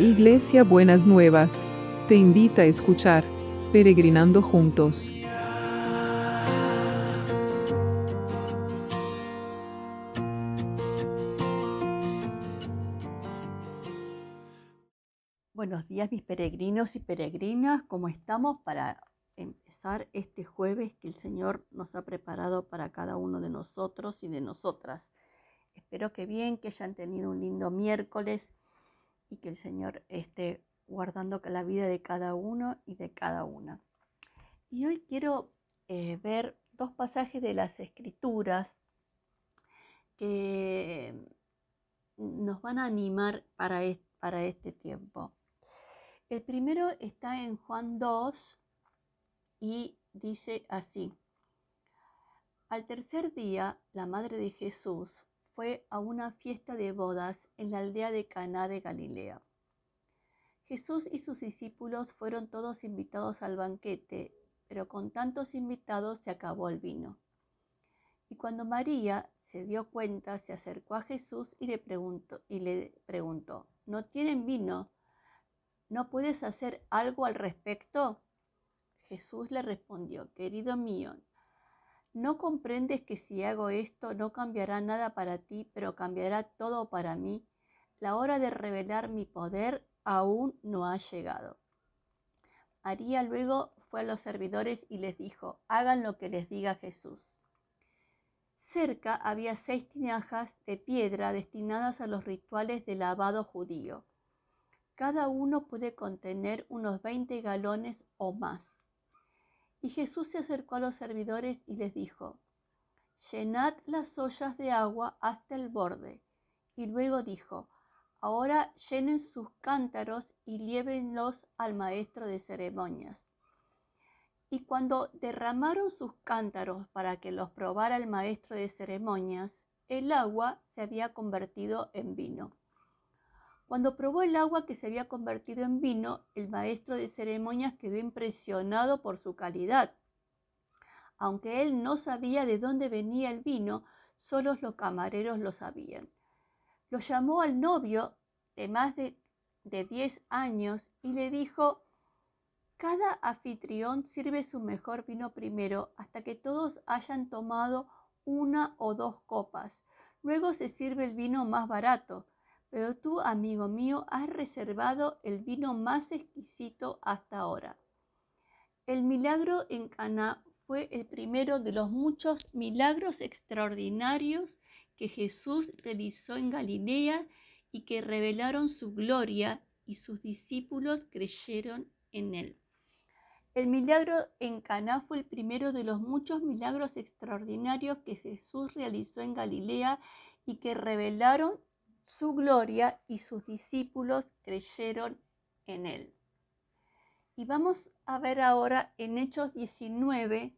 Iglesia Buenas Nuevas, te invita a escuchar Peregrinando Juntos. Buenos días mis peregrinos y peregrinas, ¿cómo estamos para empezar este jueves que el Señor nos ha preparado para cada uno de nosotros y de nosotras? Espero que bien, que hayan tenido un lindo miércoles y que el Señor esté guardando la vida de cada uno y de cada una. Y hoy quiero eh, ver dos pasajes de las Escrituras que nos van a animar para, para este tiempo. El primero está en Juan 2 y dice así. Al tercer día, la madre de Jesús fue a una fiesta de bodas en la aldea de Caná de Galilea. Jesús y sus discípulos fueron todos invitados al banquete, pero con tantos invitados se acabó el vino. Y cuando María se dio cuenta, se acercó a Jesús y le preguntó, le preguntó ¿No tienen vino? ¿No puedes hacer algo al respecto? Jesús le respondió, querido mío, ¿No comprendes que si hago esto no cambiará nada para ti, pero cambiará todo para mí? La hora de revelar mi poder aún no ha llegado. María luego fue a los servidores y les dijo, hagan lo que les diga Jesús. Cerca había seis tinajas de piedra destinadas a los rituales de lavado judío. Cada uno puede contener unos 20 galones o más. Y Jesús se acercó a los servidores y les dijo, llenad las ollas de agua hasta el borde. Y luego dijo, ahora llenen sus cántaros y llévenlos al maestro de ceremonias. Y cuando derramaron sus cántaros para que los probara el maestro de ceremonias, el agua se había convertido en vino. Cuando probó el agua que se había convertido en vino, el maestro de ceremonias quedó impresionado por su calidad. Aunque él no sabía de dónde venía el vino, solo los camareros lo sabían. Lo llamó al novio de más de, de 10 años y le dijo, cada anfitrión sirve su mejor vino primero hasta que todos hayan tomado una o dos copas. Luego se sirve el vino más barato pero tú, amigo mío, has reservado el vino más exquisito hasta ahora. El milagro en Caná fue el primero de los muchos milagros extraordinarios que Jesús realizó en Galilea y que revelaron su gloria y sus discípulos creyeron en él. El milagro en Caná fue el primero de los muchos milagros extraordinarios que Jesús realizó en Galilea y que revelaron su gloria y sus discípulos creyeron en él. Y vamos a ver ahora en Hechos 19,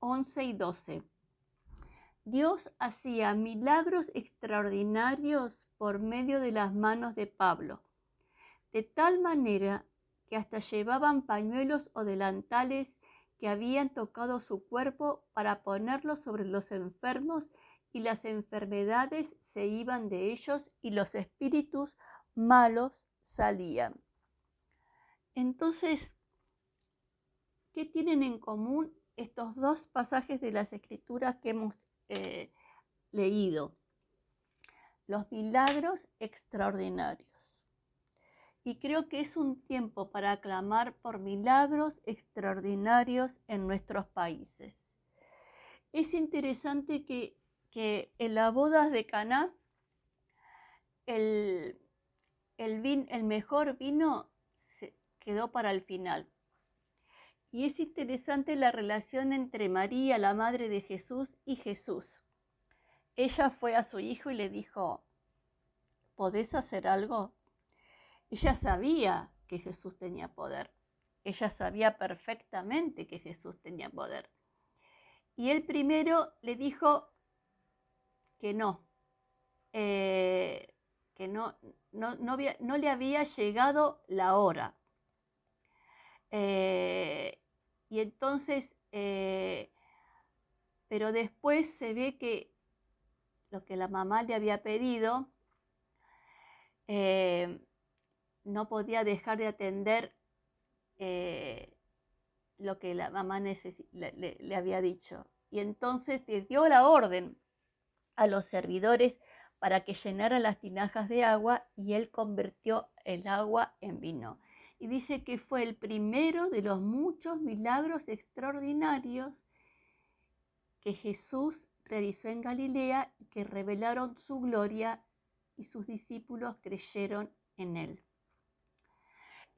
11 y 12. Dios hacía milagros extraordinarios por medio de las manos de Pablo, de tal manera que hasta llevaban pañuelos o delantales que habían tocado su cuerpo para ponerlos sobre los enfermos y las enfermedades se iban de ellos y los espíritus malos salían. Entonces, ¿qué tienen en común estos dos pasajes de las escrituras que hemos eh, leído? Los milagros extraordinarios. Y creo que es un tiempo para aclamar por milagros extraordinarios en nuestros países. Es interesante que que en las bodas de Caná el, el, mejor vino se quedó para el final. Y es interesante la relación entre María, la madre de Jesús, y Jesús. Ella fue a su hijo y le dijo, ¿podés hacer algo? Ella sabía que Jesús tenía poder. Ella sabía perfectamente que Jesús tenía poder. Y él primero le dijo, que no, eh, que no, no, no, le había llegado la hora. Eh, y entonces, eh, pero después se ve que lo que la mamá le había pedido, le no podía dejar de atender lo que la mamá le, había dicho. Y entonces dio la orden a los servidores para que llenaran las tinajas de agua y él convirtió el agua en vino. Y dice que fue el primero de los muchos milagros extraordinarios que Jesús realizó en Galilea y que revelaron su gloria y sus discípulos creyeron en él.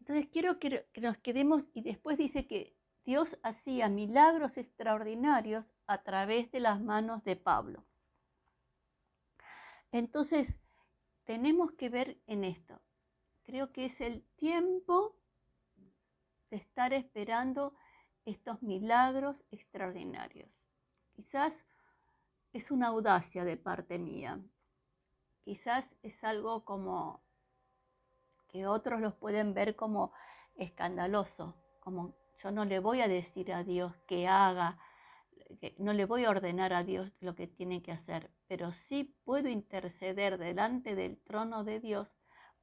Entonces quiero que, nos quedemos y después dice que Dios hacía milagros extraordinarios a través de las manos de Pablo. Entonces, tenemos que ver en esto. Creo que es el tiempo de estar esperando estos milagros extraordinarios. Quizás es una audacia de parte mía. Quizás es algo como que otros los pueden ver como escandaloso, como yo no le voy a decir a Dios que haga, no le voy a ordenar a Dios lo que tiene que hacer, pero sí puedo interceder delante del trono de Dios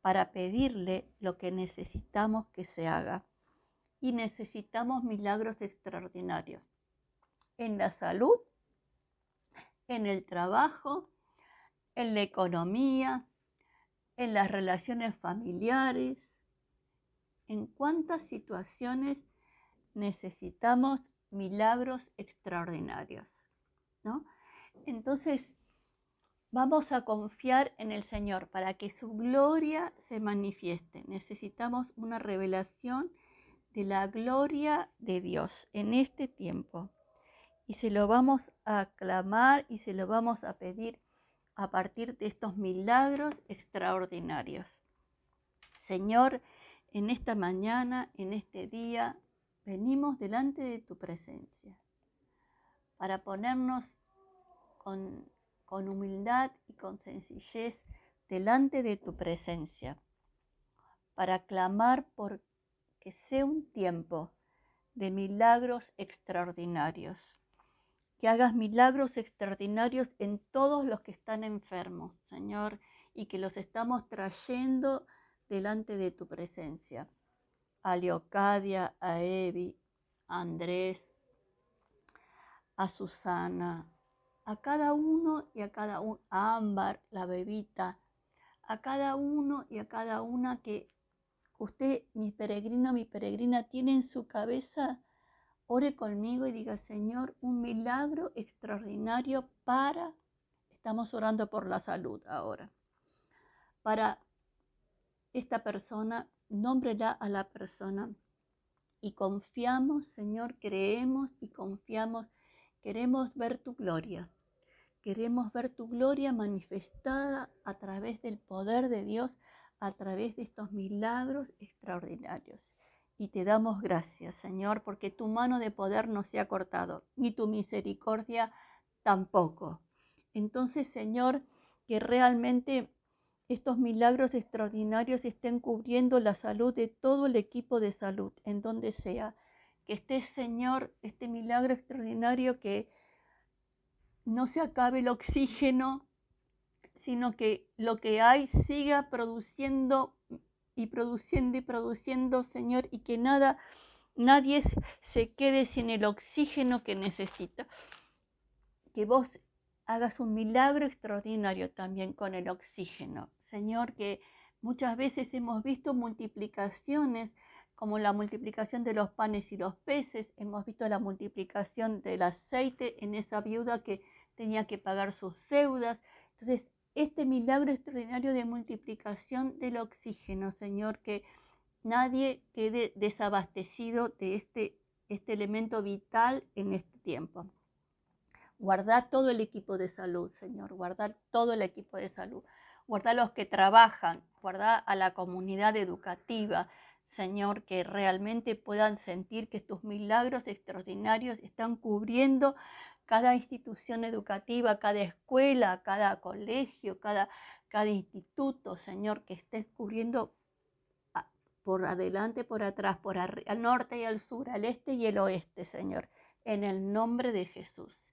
para pedirle lo que necesitamos que se haga. Y necesitamos milagros extraordinarios en la salud, en el trabajo, en la economía, en las relaciones familiares, en cuántas situaciones necesitamos milagros extraordinarios, ¿no? Entonces, vamos a confiar en el Señor para que su gloria se manifieste. Necesitamos una revelación de la gloria de Dios en este tiempo. Y se lo vamos a clamar y se lo vamos a pedir a partir de estos milagros extraordinarios. Señor, en esta mañana, en este día, venimos delante de tu presencia para ponernos con, humildad y con sencillez delante de tu presencia, para clamar por que sea un tiempo de milagros extraordinarios, que hagas milagros extraordinarios en todos los que están enfermos, Señor, y que los estamos trayendo delante de tu presencia a Leocadia, a Evi, a Andrés, a Susana, a cada uno y a cada uno, a Ámbar, la bebita, a cada uno y a cada una que usted, mi peregrino, mi peregrina, tiene en su cabeza, ore conmigo y diga, Señor, un milagro extraordinario para, estamos orando por la salud ahora, para esta persona nómbrela a la persona y confiamos, Señor, creemos y confiamos, queremos ver tu gloria. Queremos ver tu gloria manifestada a través del poder de Dios, a través de estos milagros extraordinarios. Y te damos gracias, Señor, porque tu mano de poder no se ha cortado, ni tu misericordia tampoco. Entonces, Señor, que realmente estos milagros extraordinarios estén cubriendo la salud de todo el equipo de salud, en donde sea. Que esté, Señor, este milagro extraordinario que no se acabe el oxígeno, sino que lo que hay siga produciendo y produciendo y produciendo, Señor, y que nada, nadie se quede sin el oxígeno que necesita. Que vos hagas un milagro extraordinario también con el oxígeno. Señor, que muchas veces hemos visto multiplicaciones como la multiplicación de los panes y los peces, hemos visto la multiplicación del aceite en esa viuda que tenía que pagar sus deudas. Entonces, este milagro extraordinario de multiplicación del oxígeno, Señor, que nadie quede desabastecido de este, este elemento vital en este tiempo. Guardar todo el equipo de salud, Señor, guardar todo el equipo de salud guarda a los que trabajan, guarda a la comunidad educativa, Señor, que realmente puedan sentir que tus milagros extraordinarios están cubriendo cada institución educativa, cada escuela, cada colegio, cada, instituto, Señor, que estés cubriendo por adelante, por atrás, por al norte y al sur, al este y el oeste, Señor, en el nombre de Jesús.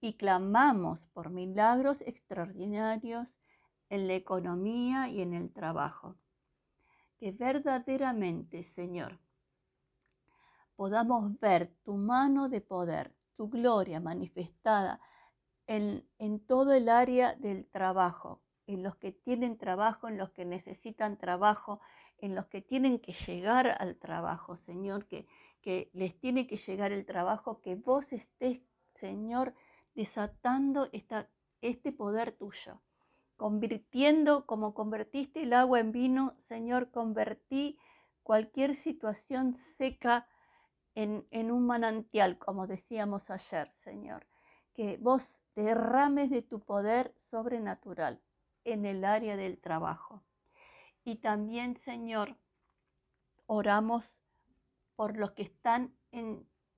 Y clamamos por milagros extraordinarios en la economía y en el trabajo. que verdaderamente, Señor, podamos ver tu mano de poder, tu gloria manifestada en, en todo el área del trabajo, en los que tienen trabajo, en los que necesitan trabajo, en los que tienen que llegar al trabajo, Señor, que, que les tiene que llegar el trabajo, que vos estés, Señor, desatando esta, este poder tuyo, convirtiendo como convertiste el agua en vino, Señor, convertí cualquier situación seca en, en un manantial, como decíamos ayer, Señor, que vos derrames de tu poder sobrenatural en el área del trabajo. Y también, Señor, oramos por los que están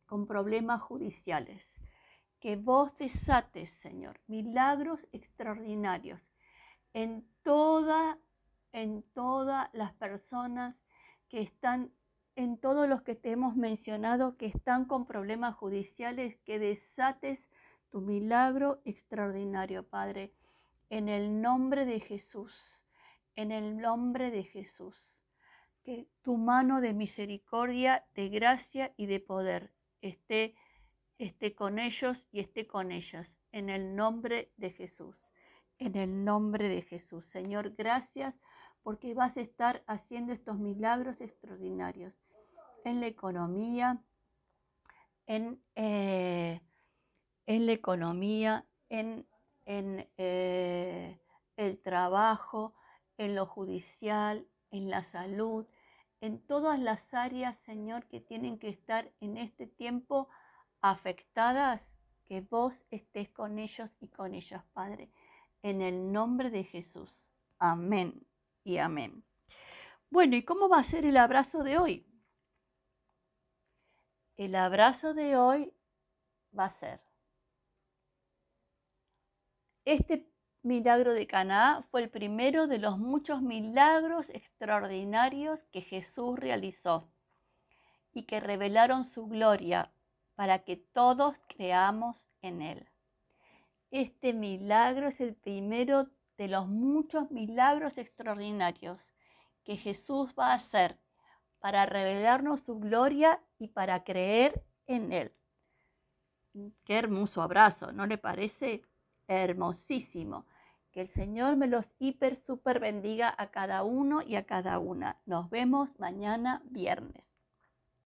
con problemas judiciales. Que vos desates, Señor, milagros extraordinarios en toda, en todas las personas que están, en todos los que te hemos mencionado que están con problemas judiciales, que desates tu milagro extraordinario, Padre, en el nombre de Jesús, en el nombre de Jesús. Que tu mano de misericordia, de gracia y de poder esté, esté con ellos y esté con ellas, en el nombre de Jesús, en el nombre de Jesús. Señor, gracias porque vas a estar haciendo estos milagros extraordinarios en la economía, en, eh, en la economía, en, en eh, el trabajo, en lo judicial, en la salud, en todas las áreas, Señor, que tienen que estar en este tiempo afectadas, que vos estés con ellos y con ellas, Padre. En el nombre de Jesús. Amén y amén. Bueno, ¿y cómo va a ser el abrazo de hoy? El abrazo de hoy va a ser este milagro de Caná fue el primero de los muchos milagros extraordinarios que Jesús realizó y que revelaron su gloria para que todos creamos en él. Este milagro es el primero de los muchos milagros extraordinarios que Jesús va a hacer para revelarnos su gloria y para creer en él. Qué hermoso abrazo, ¿no le parece? hermosísimo. Que el Señor me los hiper, super bendiga a cada uno y a cada una. Nos vemos mañana viernes.